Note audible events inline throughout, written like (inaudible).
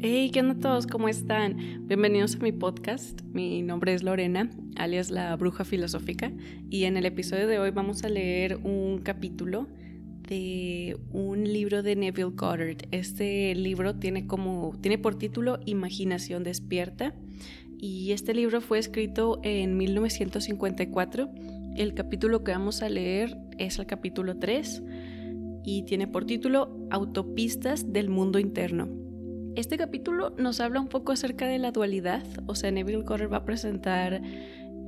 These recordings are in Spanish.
Hey, ¿qué onda todos? ¿Cómo están? Bienvenidos a mi podcast. Mi nombre es Lorena, alias la bruja filosófica, y en el episodio de hoy vamos a leer un capítulo de un libro de Neville Goddard. Este libro tiene como tiene por título Imaginación despierta y este libro fue escrito en 1954. El capítulo que vamos a leer es el capítulo 3 y tiene por título Autopistas del mundo interno. Este capítulo nos habla un poco acerca de la dualidad, o sea, Neville Goddard va a presentar,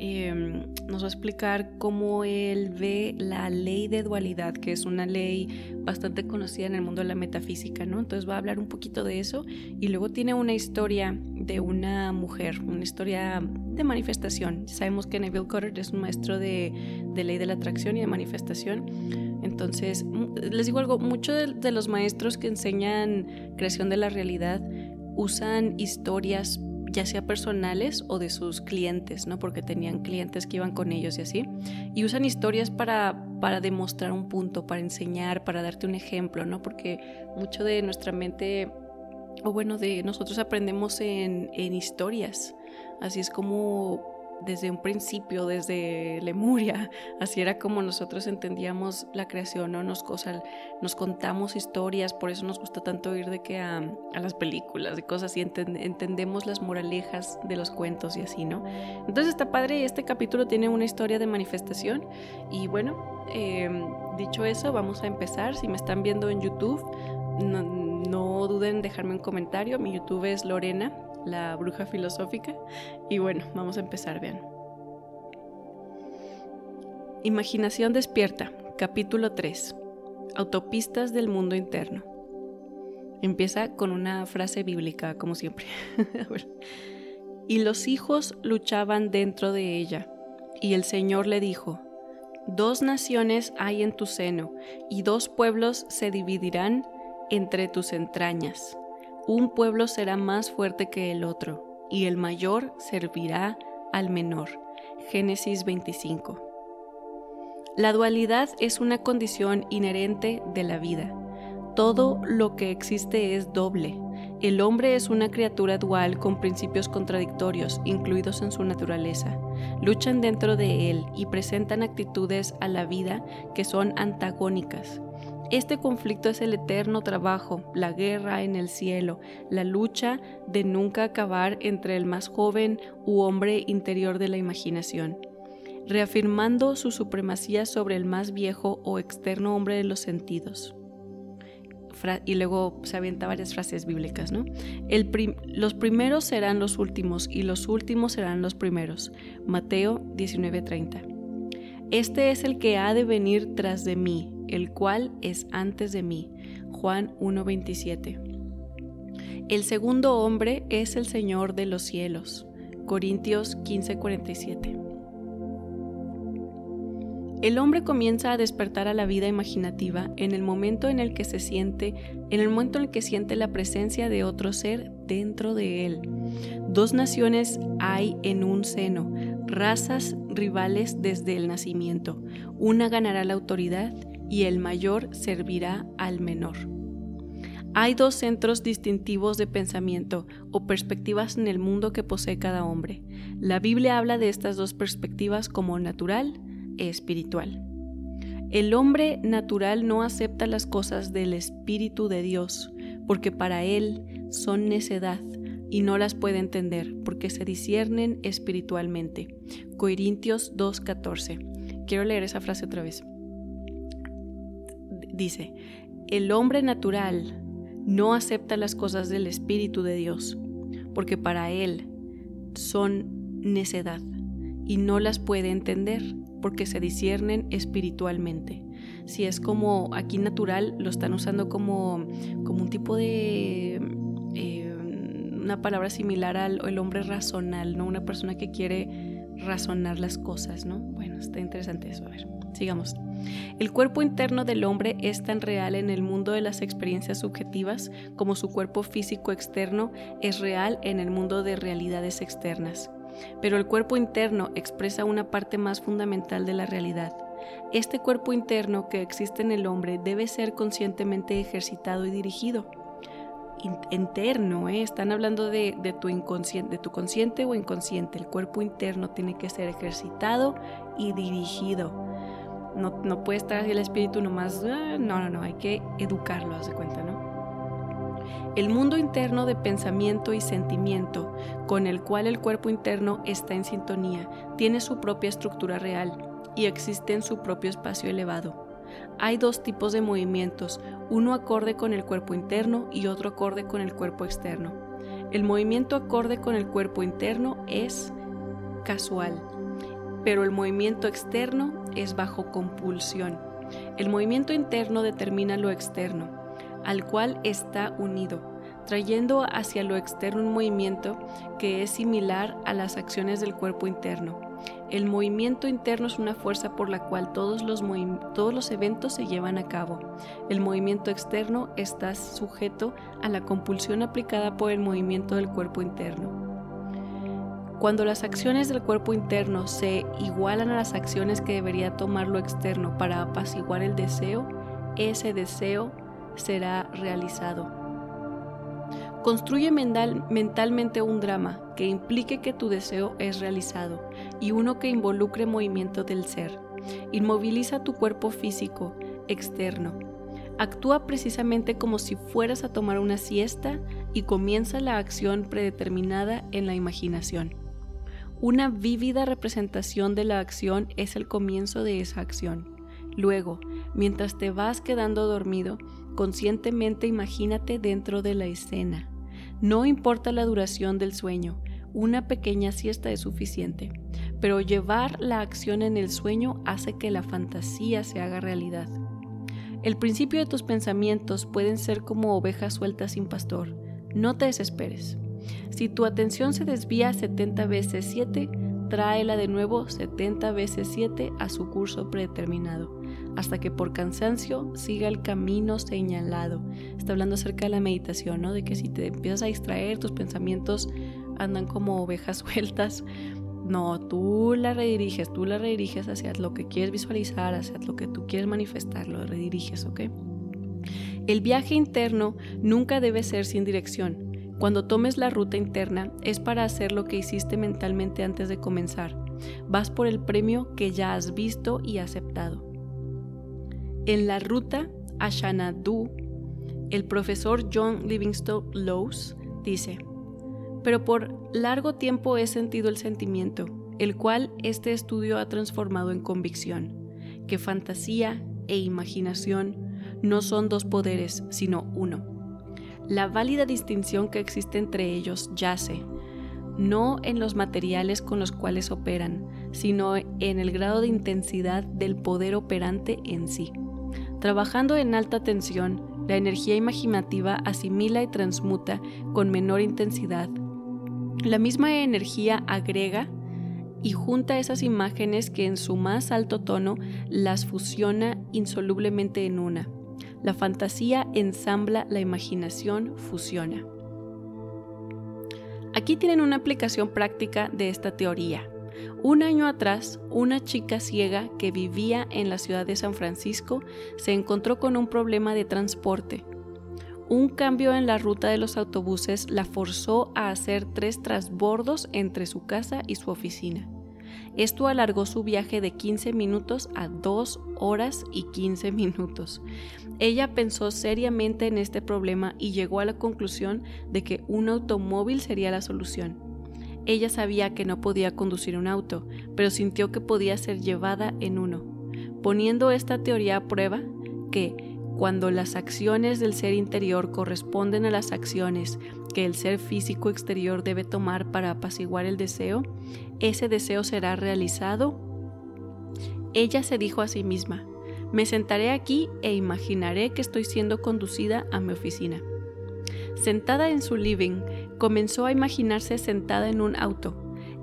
em, nos va a explicar cómo él ve la ley de dualidad, que es una ley bastante conocida en el mundo de la metafísica, ¿no? Entonces va a hablar un poquito de eso y luego tiene una historia de una mujer, una historia de manifestación. Sabemos que Neville Goddard es un maestro de, de ley de la atracción y de manifestación entonces, les digo algo, muchos de, los maestros que enseñan creación de la realidad usan historias ya sea personales o de sus clientes, ¿no? Porque tenían clientes que iban con ellos y así. Y usan historias para, para demostrar un punto, para enseñar, para darte un ejemplo, ¿no? Porque mucho de nuestra mente, o bueno, de nosotros aprendemos en, en historias. Así es como desde un principio, desde Lemuria, (laughs) así era como nosotros entendíamos la creación, ¿no? Nos, nos contamos historias, por eso nos gusta tanto ir de que a, las películas y cosas así, entendemos las moralejas de los cuentos y así, ¿no? Entonces está padre, este capítulo tiene una historia de manifestación y bueno, em, dicho eso, vamos a empezar. Si me están viendo en YouTube, no, no duden en dejarme un comentario, mi YouTube es Lorena la bruja filosófica. Y bueno, vamos a empezar, vean. Imaginación despierta, capítulo 3. Autopistas del mundo interno. Empieza con una frase bíblica, como siempre. (laughs) y los hijos luchaban dentro de ella, y el Señor le dijo, Dos naciones hay en tu seno, y dos pueblos se dividirán entre tus entrañas un pueblo será más fuerte que el otro, y el mayor servirá al menor. Génesis 25. La dualidad es una condición inherente de la vida. Todo lo que existe es doble. El hombre es una criatura dual con principios contradictorios incluidos en su naturaleza. Luchan dentro de él y presentan actitudes a la vida que son antagónicas. Este conflicto es el eterno trabajo, la guerra en el cielo, la lucha de nunca acabar entre el más joven u hombre interior de la imaginación, reafirmando su supremacía sobre el más viejo o externo hombre de los sentidos. y luego se avienta varias frases bíblicas, ¿no? los primeros serán los últimos y los últimos serán los primeros. Mateo 19:30. Este es el que ha de venir tras de mí, el cual es antes de mí. Juan 1.27. El segundo hombre es el Señor de los cielos. Corintios 15:47. El hombre comienza a despertar a la vida imaginativa en el momento en el que se siente, en el momento en el que siente la presencia de otro ser dentro de él. Dos naciones hay en un seno, razas rivales desde el nacimiento. Una ganará la autoridad y el mayor servirá al menor. Hay dos centros distintivos de pensamiento o perspectivas en el mundo que posee cada hombre. La Biblia habla de estas dos perspectivas como natural e espiritual. El hombre natural no acepta las cosas del Espíritu de Dios, porque para él son necedad y no las puede entender, porque se disciernen espiritualmente. Corintios 2.14. Quiero leer esa frase otra vez dice, el hombre natural no acepta las cosas del Espíritu de Dios, porque para él son necedad y no las puede entender porque se disciernen espiritualmente. Si es como aquí natural, lo están usando como, como un tipo de... Eh, una palabra similar al el hombre razonal, ¿no? Una persona que quiere razonar las cosas, ¿no? Bueno, está interesante eso. A ver, sigamos. El cuerpo interno del hombre es tan real en el mundo de las experiencias subjetivas como su cuerpo físico externo es real en el mundo de realidades externas. Pero el cuerpo interno expresa una parte más fundamental de la realidad. Este cuerpo interno que existe en el hombre debe ser conscientemente ejercitado y dirigido. interno, ¿eh? están hablando de, tu inconsciente, de tu consciente o inconsciente. El cuerpo interno tiene que ser ejercitado y dirigido. No, no puede estar así el espíritu nomás, ah, no, no, no, hay que educarlo, haz de cuenta, ¿no? El mundo interno de pensamiento y sentimiento, con el cual el cuerpo interno está en sintonía, tiene su propia estructura real y existe en su propio espacio elevado. Hay dos tipos de movimientos, uno acorde con el cuerpo interno y otro acorde con el cuerpo externo. El movimiento acorde con el cuerpo interno es casual, pero el movimiento externo es bajo compulsión. El movimiento interno determina lo externo al cual está unido, trayendo hacia lo externo un movimiento que es similar a las acciones del cuerpo interno. El movimiento interno es una fuerza por la cual todos los, todos los eventos se llevan a cabo. El movimiento externo está sujeto a la compulsión aplicada por el movimiento del cuerpo interno. Cuando las acciones del cuerpo interno se igualan a las acciones que debería tomar lo externo para apaciguar el deseo, ese deseo será realizado. Construye mental, mentalmente un drama que implique que tu deseo es realizado y uno que involucre movimiento del ser. Inmoviliza tu cuerpo físico externo. Actúa precisamente como si fueras a tomar una siesta y comienza la acción predeterminada en la imaginación. Una vívida representación de la acción es el comienzo de esa acción. Luego, mientras te vas quedando dormido, conscientemente imagínate dentro de la escena. No importa la duración del sueño, una pequeña siesta es suficiente, pero llevar la acción en el sueño hace que la fantasía se haga realidad. El principio de tus pensamientos pueden ser como ovejas sueltas sin pastor. No te desesperes. Si tu atención se desvía 70 veces 7, tráela de nuevo 70 veces 7 a su curso predeterminado, hasta que por cansancio siga el camino señalado. Está hablando acerca de la meditación, ¿no? De que si te empiezas a distraer, tus pensamientos andan como ovejas (laughs) sueltas. No, tú la rediriges, tú la rediriges hacia lo que quieres visualizar, hacia lo que tú quieres manifestar, lo rediriges, ¿ok? El viaje interno nunca debe ser sin dirección cuando tomes la ruta interna es para hacer lo que hiciste mentalmente antes de comenzar. Vas por el premio que ya has visto y aceptado. En la ruta a Xanadu, el profesor John Livingstone Lowes dice, pero por largo tiempo he sentido el sentimiento, el cual este estudio ha transformado en convicción, que fantasía e imaginación no son dos poderes, sino uno la válida distinción que existe entre ellos yace, no en los materiales con los cuales operan, sino en el grado de intensidad del poder operante en sí. Trabajando en alta tensión, la energía imaginativa asimila y transmuta con menor intensidad. La misma energía agrega y junta esas imágenes que en su más alto tono las fusiona insolublemente en una. La fantasía ensambla, la imaginación fusiona. Aquí tienen una aplicación práctica de esta teoría. Un año atrás, una chica ciega que vivía en la ciudad de San Francisco se encontró con un problema de transporte. Un cambio en la ruta de los autobuses la forzó a hacer tres trasbordos entre su casa y su oficina. Esto alargó su viaje de 15 minutos a 2 horas y 15 minutos. Ella pensó seriamente en este problema y llegó a la conclusión de que un automóvil sería la solución. Ella sabía que no podía conducir un auto, pero sintió que podía ser llevada en uno. Poniendo esta teoría a prueba, que cuando las acciones del ser interior corresponden a las acciones que el ser físico exterior debe tomar para apaciguar el deseo, ese deseo será realizado. Ella se dijo a sí misma, me sentaré aquí e imaginaré que estoy siendo conducida a mi oficina. Sentada en su living, comenzó a imaginarse sentada en un auto.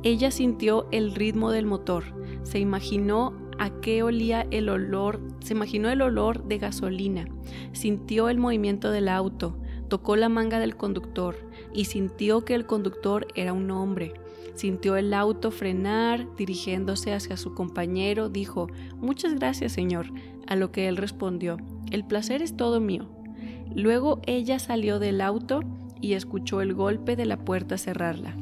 Ella sintió el ritmo del motor, se imaginó a qué olía el olor, se imaginó el olor de gasolina, sintió el movimiento del auto, tocó la manga del conductor y sintió que el conductor era un hombre. Sintió el auto frenar, dirigiéndose hacia su compañero, dijo, Muchas gracias, señor, a lo que él respondió, El placer es todo mío. Luego ella salió del auto y escuchó el golpe de la puerta cerrarla.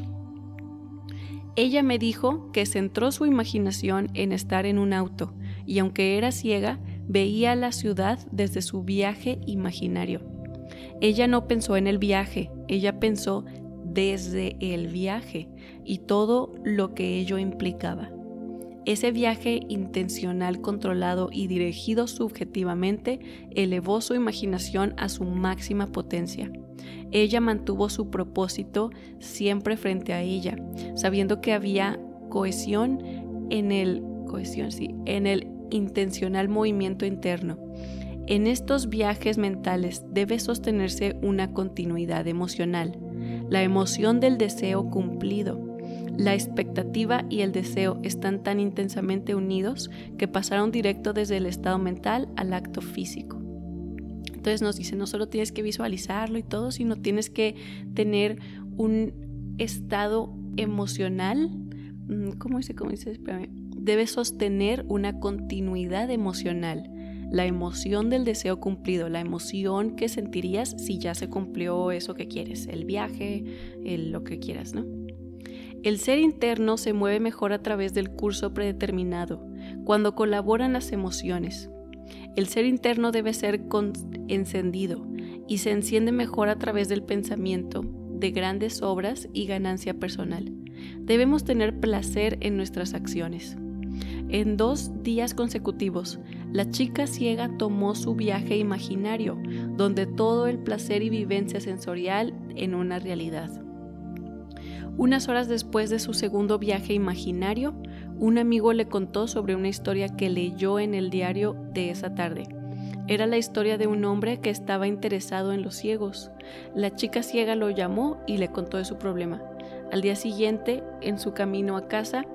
Ella me dijo que centró su imaginación en estar en un auto y aunque era ciega, veía la ciudad desde su viaje imaginario. Ella no pensó en el viaje, ella pensó desde el viaje y todo lo que ello implicaba. Ese viaje intencional, controlado y dirigido subjetivamente elevó su imaginación a su máxima potencia. Ella mantuvo su propósito siempre frente a ella, sabiendo que había cohesión en el cohesión, sí, en el intencional movimiento interno. En estos viajes mentales debe sostenerse una continuidad emocional, la emoción del deseo cumplido. La expectativa y el deseo están tan intensamente unidos que pasaron directo desde el estado mental al acto físico. Entonces nos dice, no solo tienes que visualizarlo y todo, sino tienes que tener un estado emocional. Mm, ¿Cómo dice? ¿Cómo dice? Debe sostener una continuidad emocional la emoción del deseo cumplido, la emoción que sentirías si ya se cumplió eso que quieres, el viaje, lo que quieras, ¿no? El ser interno se mueve mejor a través del curso predeterminado, cuando colaboran las emociones. El ser interno debe ser encendido y se enciende mejor a través del pensamiento, de grandes obras y ganancia personal. Debemos tener placer en nuestras acciones. En dos días consecutivos, la chica ciega tomó su viaje imaginario, donde todo el placer y vivencia sensorial en una realidad. Unas horas después de su segundo viaje imaginario, un amigo le contó sobre una historia que leyó en el diario de esa tarde. Era la historia de un hombre que estaba interesado en los ciegos. La chica ciega lo llamó y le contó de su problema. Al día siguiente, en su camino a casa,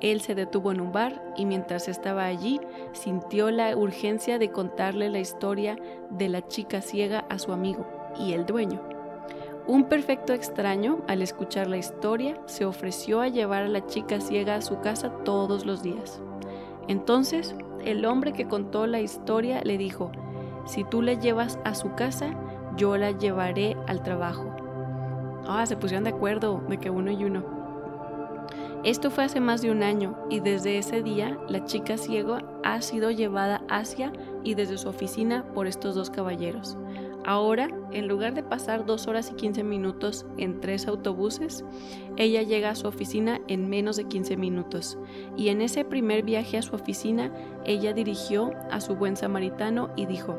él se detuvo en un bar y mientras estaba allí sintió la urgencia de contarle la historia de la chica ciega a su amigo y el dueño. Un perfecto extraño, al escuchar la historia, se ofreció a llevar a la chica ciega a su casa todos los días. Entonces, el hombre que contó la historia le dijo, si tú la llevas a su casa, yo la llevaré al trabajo. Ah, se pusieron de acuerdo de que uno y uno. Esto fue hace más de un año y desde ese día la chica ciego ha sido llevada hacia y desde su oficina por estos dos caballeros. Ahora, en lugar de pasar dos horas y 15 minutos en tres autobuses, ella llega a su oficina en menos de 15 minutos. Y en ese primer viaje a su oficina, ella dirigió a su buen samaritano y dijo,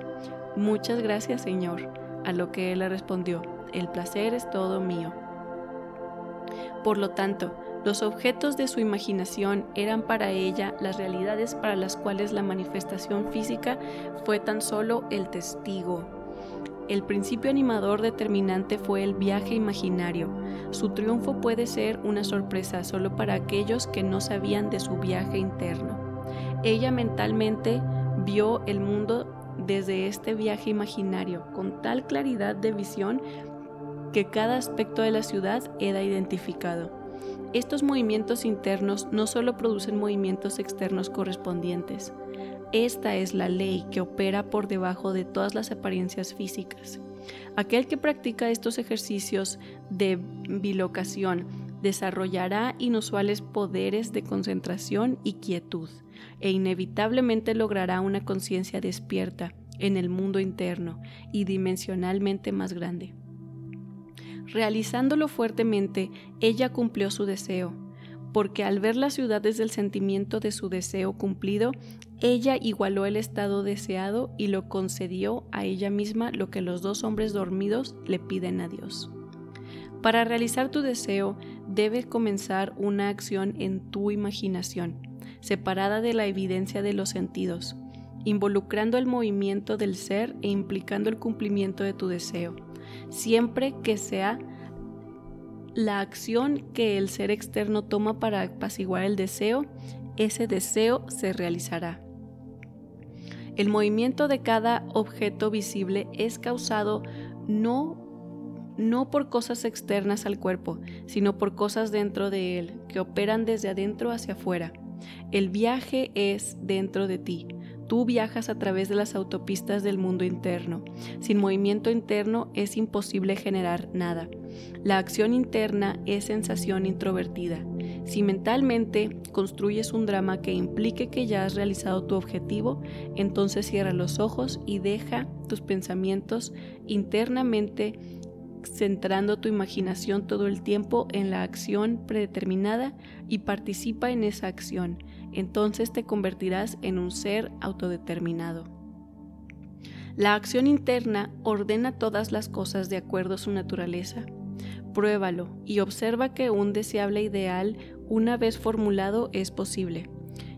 Muchas gracias, Señor. A lo que él le respondió, El placer es todo mío. Por lo tanto, los objetos de su imaginación eran para ella las realidades para las cuales la manifestación física fue tan solo el testigo. El principio animador determinante fue el viaje imaginario. Su triunfo puede ser una sorpresa solo para aquellos que no sabían de su viaje interno. Ella mentalmente vio el mundo desde este viaje imaginario con tal claridad de visión que cada aspecto de la ciudad era identificado. Estos movimientos internos no solo producen movimientos externos correspondientes, esta es la ley que opera por debajo de todas las apariencias físicas. Aquel que practica estos ejercicios de bilocación desarrollará inusuales poderes de concentración y quietud e inevitablemente logrará una conciencia despierta en el mundo interno y dimensionalmente más grande. Realizándolo fuertemente, ella cumplió su deseo, porque al ver la ciudad desde el sentimiento de su deseo cumplido, ella igualó el estado deseado y lo concedió a ella misma lo que los dos hombres dormidos le piden a Dios. Para realizar tu deseo, debe comenzar una acción en tu imaginación, separada de la evidencia de los sentidos, involucrando el movimiento del ser e implicando el cumplimiento de tu deseo siempre que sea la acción que el ser externo toma para apaciguar el deseo, ese deseo se realizará. El movimiento de cada objeto visible es causado no, no por cosas externas al cuerpo, sino por cosas dentro de él, que operan desde adentro hacia afuera. El viaje es dentro de ti, Tú viajas a través de las autopistas del mundo interno. Sin movimiento interno es imposible generar nada. La acción interna es sensación introvertida. Si mentalmente construyes un drama que implique que ya has realizado tu objetivo, entonces cierra los ojos y deja tus pensamientos internamente centrando tu imaginación todo el tiempo en la acción predeterminada y participa en esa acción. Entonces te convertirás en un ser autodeterminado. La acción interna ordena todas las cosas de acuerdo a su naturaleza. Pruébalo y observa que un deseable ideal, una vez formulado, es posible,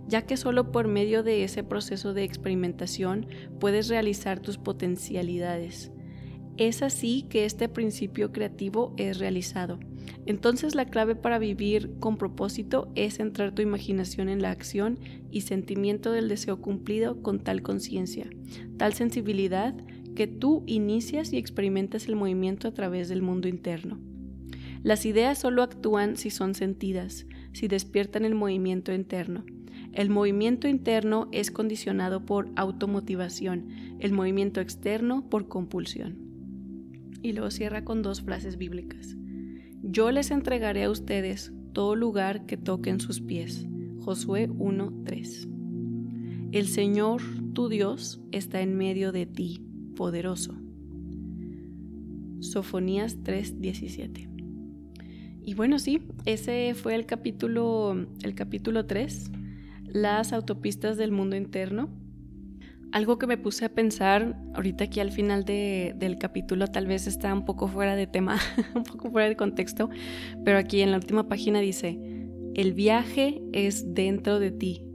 ya que solo por medio de ese proceso de experimentación puedes realizar tus potencialidades. Es así que este principio creativo es realizado. Entonces la clave para vivir con propósito es centrar tu imaginación en la acción y sentimiento del deseo cumplido con tal conciencia, tal sensibilidad que tú inicias y experimentas el movimiento a través del mundo interno. Las ideas solo actúan si son sentidas, si despiertan el movimiento interno. El movimiento interno es condicionado por automotivación, el movimiento externo por compulsión y luego cierra con dos frases bíblicas. Yo les entregaré a ustedes todo lugar que toquen sus pies. Josué 1:3. El Señor, tu Dios, está en medio de ti, poderoso. Sofonías 3:17. Y bueno, sí, ese fue el capítulo el capítulo 3, las autopistas del mundo interno. Algo que me puse a pensar ahorita aquí al final del capítulo tal vez está un poco fuera de tema, (laughs) un poco fuera de contexto, pero aquí en la última página dice, el viaje es dentro de ti.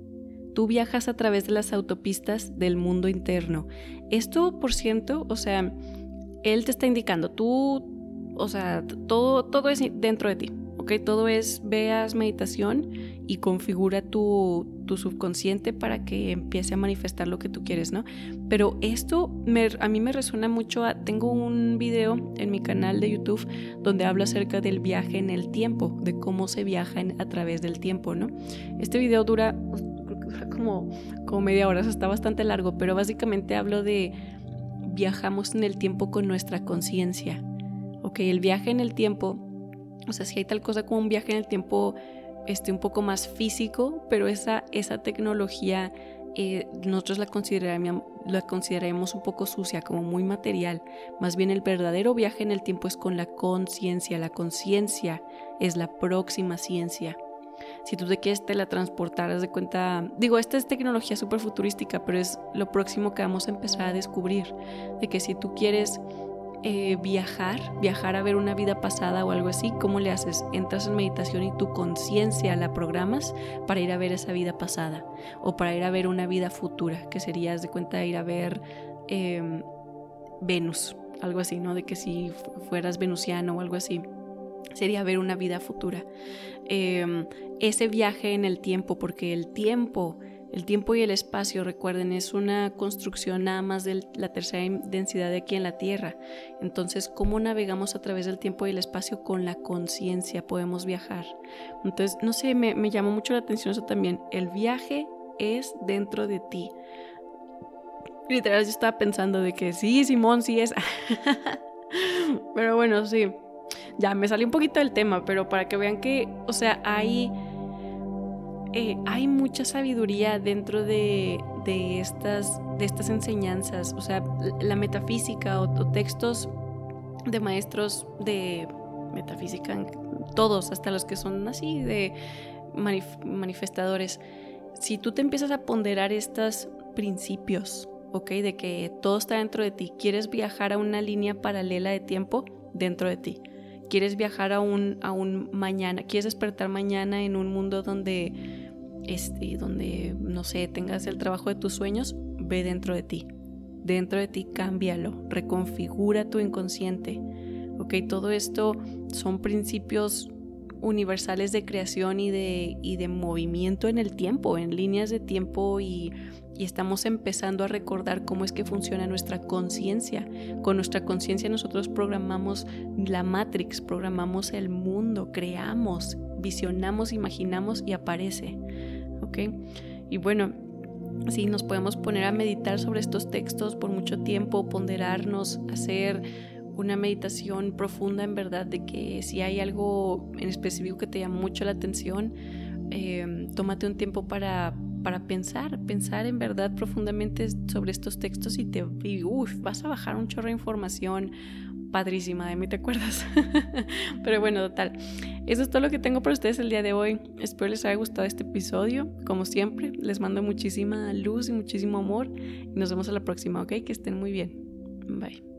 Tú viajas a través de las autopistas del mundo interno. Esto, por ciento, o sea, él te está indicando, tú, o sea, todo, todo es dentro de ti. Todo es, veas meditación y configura tu, subconsciente para que empiece a manifestar lo que tú quieres, ¿no? Pero esto a mí me resuena mucho, tengo un video en mi canal de YouTube donde hablo acerca del viaje en el tiempo, de cómo se viaja a través del tiempo, ¿no? Este video dura, creo que dura como, como media hora, está bastante largo, pero básicamente hablo de viajamos en el tiempo con nuestra conciencia. Ok, el viaje en el tiempo o sea, si hay tal cosa como un viaje en el tiempo este, un poco más físico, pero esa, esa tecnología eh, nosotros la la consideramos un poco sucia, como muy material. Más bien el verdadero viaje en el tiempo es con la conciencia. La conciencia es la próxima ciencia. Si tú te quieres teletransportar, haz de cuenta, digo, esta es tecnología súper futurística, pero es lo próximo que vamos a empezar a descubrir, de que si tú quieres eh, viajar, viajar a ver una vida pasada o algo así, ¿cómo le haces? Entras en meditación y tu conciencia la programas para ir a ver esa vida pasada o para ir a ver una vida futura, que sería, de cuenta, ir a ver em, Venus, algo así, ¿no? De que si fueras venusiano o algo así sería ver una vida futura. Em, ese viaje en el tiempo, porque el tiempo el tiempo y el espacio, recuerden, es una construcción nada más de la tercera densidad de aquí en la Tierra. Entonces, ¿cómo navegamos a través del tiempo y el espacio? Con la conciencia podemos viajar. Entonces, no sé, me, me llamó mucho la atención eso también. El viaje es dentro de ti. Literal, yo estaba pensando de que sí, Simón, sí es. (laughs) pero bueno, sí. Ya me salió un poquito del tema, pero para que vean que, o sea, hay eh, hay mucha sabiduría dentro de, estas, de estas enseñanzas, o sea, la metafísica o, textos de maestros de metafísica, todos, hasta los que son así de manifestadores. Si tú te empiezas a ponderar estos principios, ¿ok? De que todo está dentro de ti, quieres viajar a una línea paralela de tiempo dentro de ti quieres viajar a un, a un mañana, quieres despertar mañana en un mundo donde, este, donde, no sé, tengas el trabajo de tus sueños, ve dentro de ti. Dentro de ti cámbialo, reconfigura tu inconsciente. Ok, todo esto son principios universales de creación y de, y de movimiento en el tiempo, en líneas de tiempo y y estamos empezando a recordar cómo es que funciona nuestra conciencia. Con nuestra conciencia nosotros programamos la Matrix, programamos el mundo, creamos, visionamos, imaginamos y aparece. Y bueno, Sí, nos podemos poner a meditar sobre estos textos por mucho tiempo, ponderarnos, hacer una meditación profunda en verdad de que si hay algo en específico que te llama mucho la atención, em, tómate un tiempo para, para pensar, pensar en verdad profundamente sobre estos textos y te y, vas a bajar un chorro de información padrísima de mí, ¿te acuerdas? (laughs) Pero bueno, total. Eso es todo lo que tengo para ustedes el día de hoy. Espero les haya gustado este episodio. Como siempre, les mando muchísima luz y muchísimo amor. Y nos vemos a la próxima, ¿ok? Que estén muy bien. Bye.